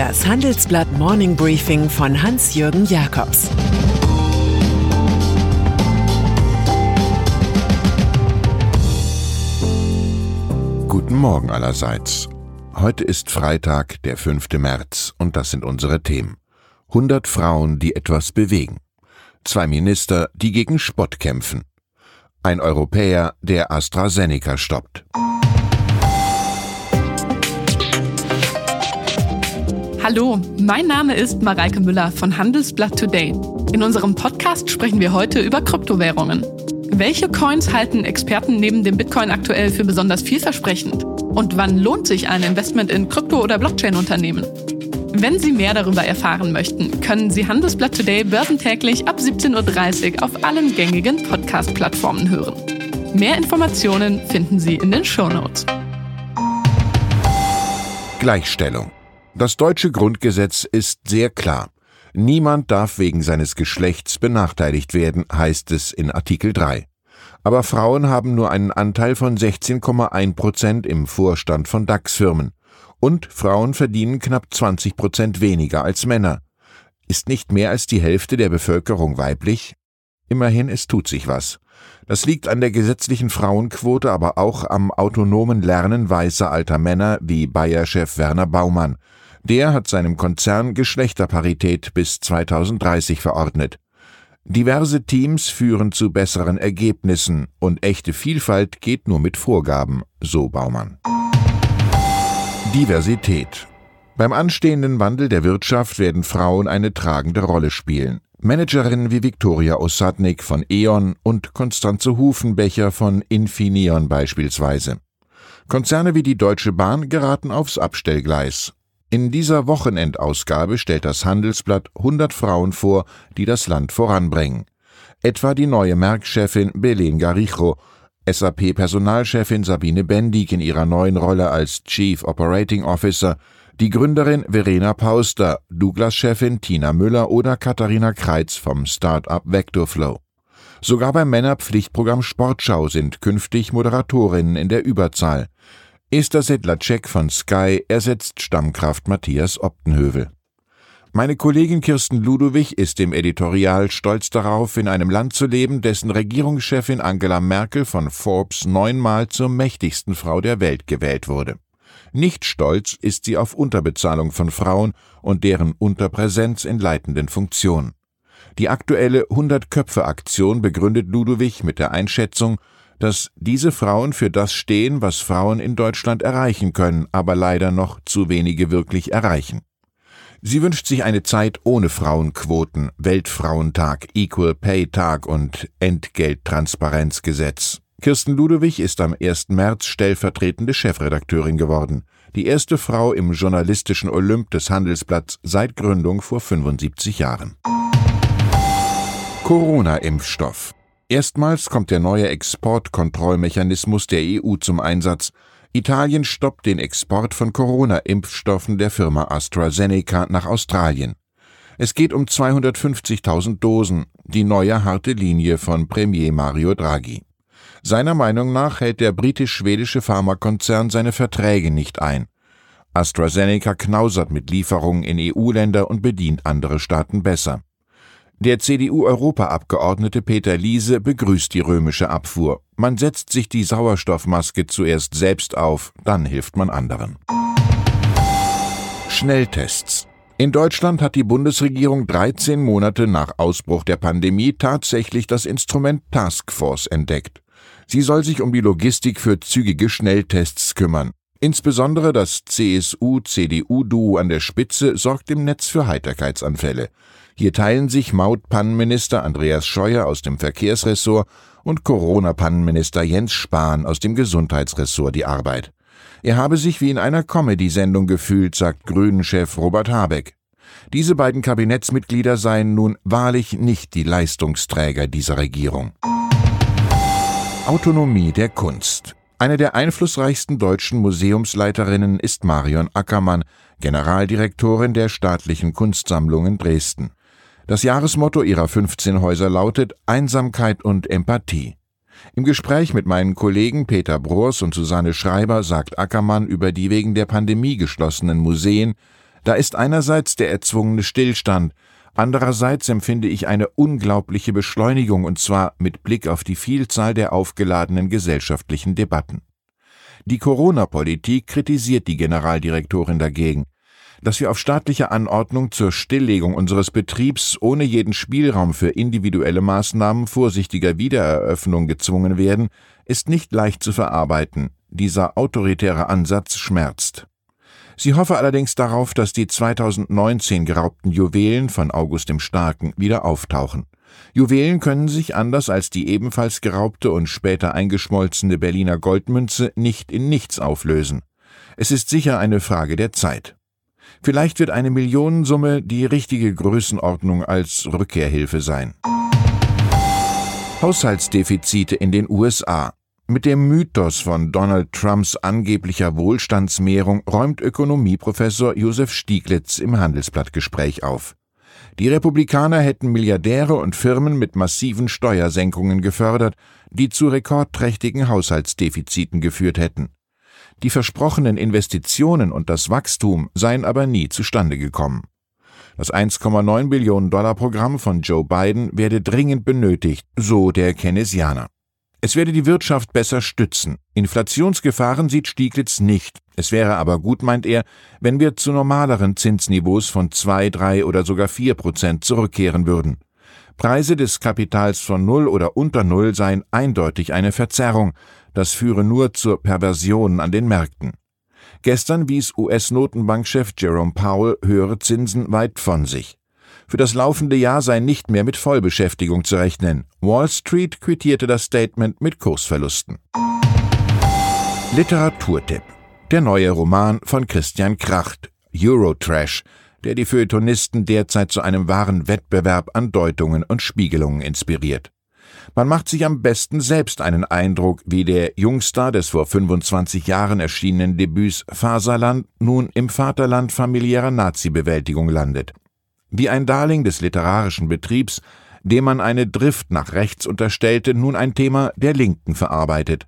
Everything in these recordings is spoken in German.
Das Handelsblatt Morning Briefing von Hans-Jürgen Jakobs Guten Morgen allerseits. Heute ist Freitag, der 5. März, und das sind unsere Themen. 100 Frauen, die etwas bewegen. Zwei Minister, die gegen Spott kämpfen. Ein Europäer, der AstraZeneca stoppt. Hallo, mein Name ist Mareike Müller von Handelsblatt Today. In unserem Podcast sprechen wir heute über Kryptowährungen. Welche Coins halten Experten neben dem Bitcoin aktuell für besonders vielversprechend? Und wann lohnt sich ein Investment in Krypto- oder Blockchain-Unternehmen? Wenn Sie mehr darüber erfahren möchten, können Sie Handelsblatt Today börsentäglich ab 17.30 Uhr auf allen gängigen Podcast-Plattformen hören. Mehr Informationen finden Sie in den Show Notes. Gleichstellung. Das deutsche Grundgesetz ist sehr klar. Niemand darf wegen seines Geschlechts benachteiligt werden, heißt es in Artikel 3. Aber Frauen haben nur einen Anteil von 16,1 Prozent im Vorstand von DAX-Firmen. Und Frauen verdienen knapp 20 Prozent weniger als Männer. Ist nicht mehr als die Hälfte der Bevölkerung weiblich? Immerhin, es tut sich was. Das liegt an der gesetzlichen Frauenquote, aber auch am autonomen Lernen weißer alter Männer wie Bayer-Chef Werner Baumann. Der hat seinem Konzern Geschlechterparität bis 2030 verordnet. Diverse Teams führen zu besseren Ergebnissen und echte Vielfalt geht nur mit Vorgaben, so Baumann. Diversität. Beim anstehenden Wandel der Wirtschaft werden Frauen eine tragende Rolle spielen. Managerinnen wie Viktoria Osadnik von E.ON und Konstanze Hufenbecher von Infineon beispielsweise. Konzerne wie die Deutsche Bahn geraten aufs Abstellgleis. In dieser Wochenendausgabe stellt das Handelsblatt 100 Frauen vor, die das Land voranbringen. Etwa die neue Merck-Chefin Belen Garijo, SAP-Personalchefin Sabine Bendig in ihrer neuen Rolle als Chief Operating Officer, die Gründerin Verena Pauster, Douglas-Chefin Tina Müller oder Katharina Kreitz vom Start-up Vectorflow. Sogar beim Männerpflichtprogramm Sportschau sind künftig Moderatorinnen in der Überzahl. Esther Sedlacek von Sky ersetzt Stammkraft Matthias Optenhövel. Meine Kollegin Kirsten Ludowig ist im Editorial stolz darauf, in einem Land zu leben, dessen Regierungschefin Angela Merkel von Forbes neunmal zur mächtigsten Frau der Welt gewählt wurde. Nicht stolz ist sie auf Unterbezahlung von Frauen und deren Unterpräsenz in leitenden Funktionen. Die aktuelle 100-Köpfe-Aktion begründet Ludowig mit der Einschätzung, dass diese Frauen für das stehen, was Frauen in Deutschland erreichen können, aber leider noch zu wenige wirklich erreichen. Sie wünscht sich eine Zeit ohne Frauenquoten, Weltfrauentag, Equal Pay Tag und Entgelttransparenzgesetz. Kirsten Ludewig ist am 1. März stellvertretende Chefredakteurin geworden, die erste Frau im journalistischen Olymp des Handelsblatts seit Gründung vor 75 Jahren. Corona-Impfstoff Erstmals kommt der neue Exportkontrollmechanismus der EU zum Einsatz. Italien stoppt den Export von Corona-Impfstoffen der Firma AstraZeneca nach Australien. Es geht um 250.000 Dosen, die neue harte Linie von Premier Mario Draghi. Seiner Meinung nach hält der britisch-schwedische Pharmakonzern seine Verträge nicht ein. AstraZeneca knausert mit Lieferungen in EU-Länder und bedient andere Staaten besser. Der CDU-Europaabgeordnete Peter Liese begrüßt die römische Abfuhr. Man setzt sich die Sauerstoffmaske zuerst selbst auf, dann hilft man anderen. Schnelltests. In Deutschland hat die Bundesregierung 13 Monate nach Ausbruch der Pandemie tatsächlich das Instrument Taskforce entdeckt. Sie soll sich um die Logistik für zügige Schnelltests kümmern. Insbesondere das CSU-CDU-Duo an der Spitze sorgt im Netz für Heiterkeitsanfälle. Hier teilen sich Maut-Pannenminister Andreas Scheuer aus dem Verkehrsressort und Corona-Pannenminister Jens Spahn aus dem Gesundheitsressort die Arbeit. Er habe sich wie in einer Comedy-Sendung gefühlt, sagt Grünen-Chef Robert Habeck. Diese beiden Kabinettsmitglieder seien nun wahrlich nicht die Leistungsträger dieser Regierung. Autonomie der Kunst. Eine der einflussreichsten deutschen Museumsleiterinnen ist Marion Ackermann, Generaldirektorin der Staatlichen Kunstsammlungen Dresden. Das Jahresmotto ihrer 15 Häuser lautet Einsamkeit und Empathie. Im Gespräch mit meinen Kollegen Peter Broers und Susanne Schreiber sagt Ackermann über die wegen der Pandemie geschlossenen Museen, Da ist einerseits der erzwungene Stillstand, andererseits empfinde ich eine unglaubliche Beschleunigung, und zwar mit Blick auf die Vielzahl der aufgeladenen gesellschaftlichen Debatten. Die Corona-Politik kritisiert die Generaldirektorin dagegen. Dass wir auf staatliche Anordnung zur Stilllegung unseres Betriebs ohne jeden Spielraum für individuelle Maßnahmen vorsichtiger Wiedereröffnung gezwungen werden, ist nicht leicht zu verarbeiten. Dieser autoritäre Ansatz schmerzt. Sie hoffe allerdings darauf, dass die 2019 geraubten Juwelen von August dem Starken wieder auftauchen. Juwelen können sich anders als die ebenfalls geraubte und später eingeschmolzene Berliner Goldmünze nicht in nichts auflösen. Es ist sicher eine Frage der Zeit. Vielleicht wird eine Millionensumme die richtige Größenordnung als Rückkehrhilfe sein. Haushaltsdefizite in den USA. Mit dem Mythos von Donald Trumps angeblicher Wohlstandsmehrung räumt Ökonomieprofessor Josef Stieglitz im Handelsblattgespräch auf. Die Republikaner hätten Milliardäre und Firmen mit massiven Steuersenkungen gefördert, die zu rekordträchtigen Haushaltsdefiziten geführt hätten. Die versprochenen Investitionen und das Wachstum seien aber nie zustande gekommen. Das 1,9 Billionen Dollar Programm von Joe Biden werde dringend benötigt, so der Keynesianer. Es werde die Wirtschaft besser stützen. Inflationsgefahren sieht Stieglitz nicht. Es wäre aber gut, meint er, wenn wir zu normaleren Zinsniveaus von zwei, drei oder sogar vier Prozent zurückkehren würden. Preise des Kapitals von Null oder unter Null seien eindeutig eine Verzerrung, das führe nur zur Perversion an den Märkten. Gestern wies US-Notenbankchef Jerome Powell höhere Zinsen weit von sich. Für das laufende Jahr sei nicht mehr mit Vollbeschäftigung zu rechnen. Wall Street quittierte das Statement mit Kursverlusten. Literaturtipp. Der neue Roman von Christian Kracht, Eurotrash, der die Feuilletonisten derzeit zu einem wahren Wettbewerb an Deutungen und Spiegelungen inspiriert. Man macht sich am besten selbst einen Eindruck, wie der Jungstar des vor 25 Jahren erschienenen Debüts Faserland nun im Vaterland familiärer Nazi-Bewältigung landet. Wie ein Darling des literarischen Betriebs, dem man eine Drift nach rechts unterstellte, nun ein Thema der Linken verarbeitet.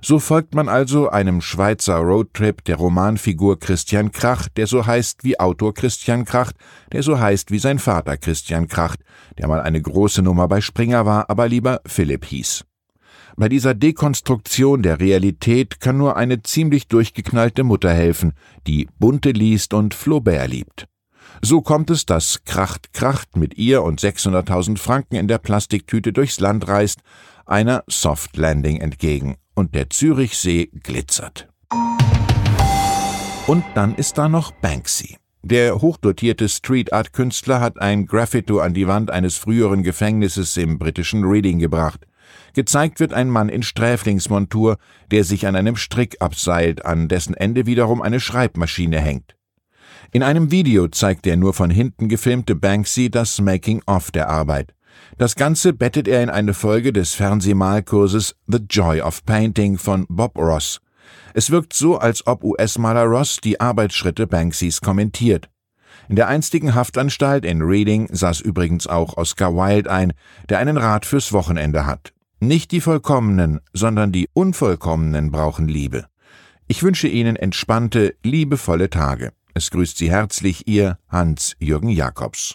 So folgt man also einem Schweizer Roadtrip der Romanfigur Christian Kracht, der so heißt wie Autor Christian Kracht, der so heißt wie sein Vater Christian Kracht, der mal eine große Nummer bei Springer war, aber lieber Philipp hieß. Bei dieser Dekonstruktion der Realität kann nur eine ziemlich durchgeknallte Mutter helfen, die Bunte liest und Flaubert liebt. So kommt es, dass Kracht Kracht mit ihr und 600.000 Franken in der Plastiktüte durchs Land reist, einer Soft Landing entgegen und der Zürichsee glitzert. Und dann ist da noch Banksy. Der hochdotierte Street Art Künstler hat ein Graffito an die Wand eines früheren Gefängnisses im britischen Reading gebracht. Gezeigt wird ein Mann in Sträflingsmontur, der sich an einem Strick abseilt, an dessen Ende wiederum eine Schreibmaschine hängt. In einem Video zeigt der nur von hinten gefilmte Banksy das Making-of der Arbeit. Das Ganze bettet er in eine Folge des Fernsehmalkurses The Joy of Painting von Bob Ross. Es wirkt so, als ob US-Maler Ross die Arbeitsschritte Banksys kommentiert. In der einstigen Haftanstalt in Reading saß übrigens auch Oscar Wilde ein, der einen Rat fürs Wochenende hat. Nicht die Vollkommenen, sondern die Unvollkommenen brauchen Liebe. Ich wünsche Ihnen entspannte, liebevolle Tage. Es grüßt Sie herzlich Ihr Hans-Jürgen Jakobs.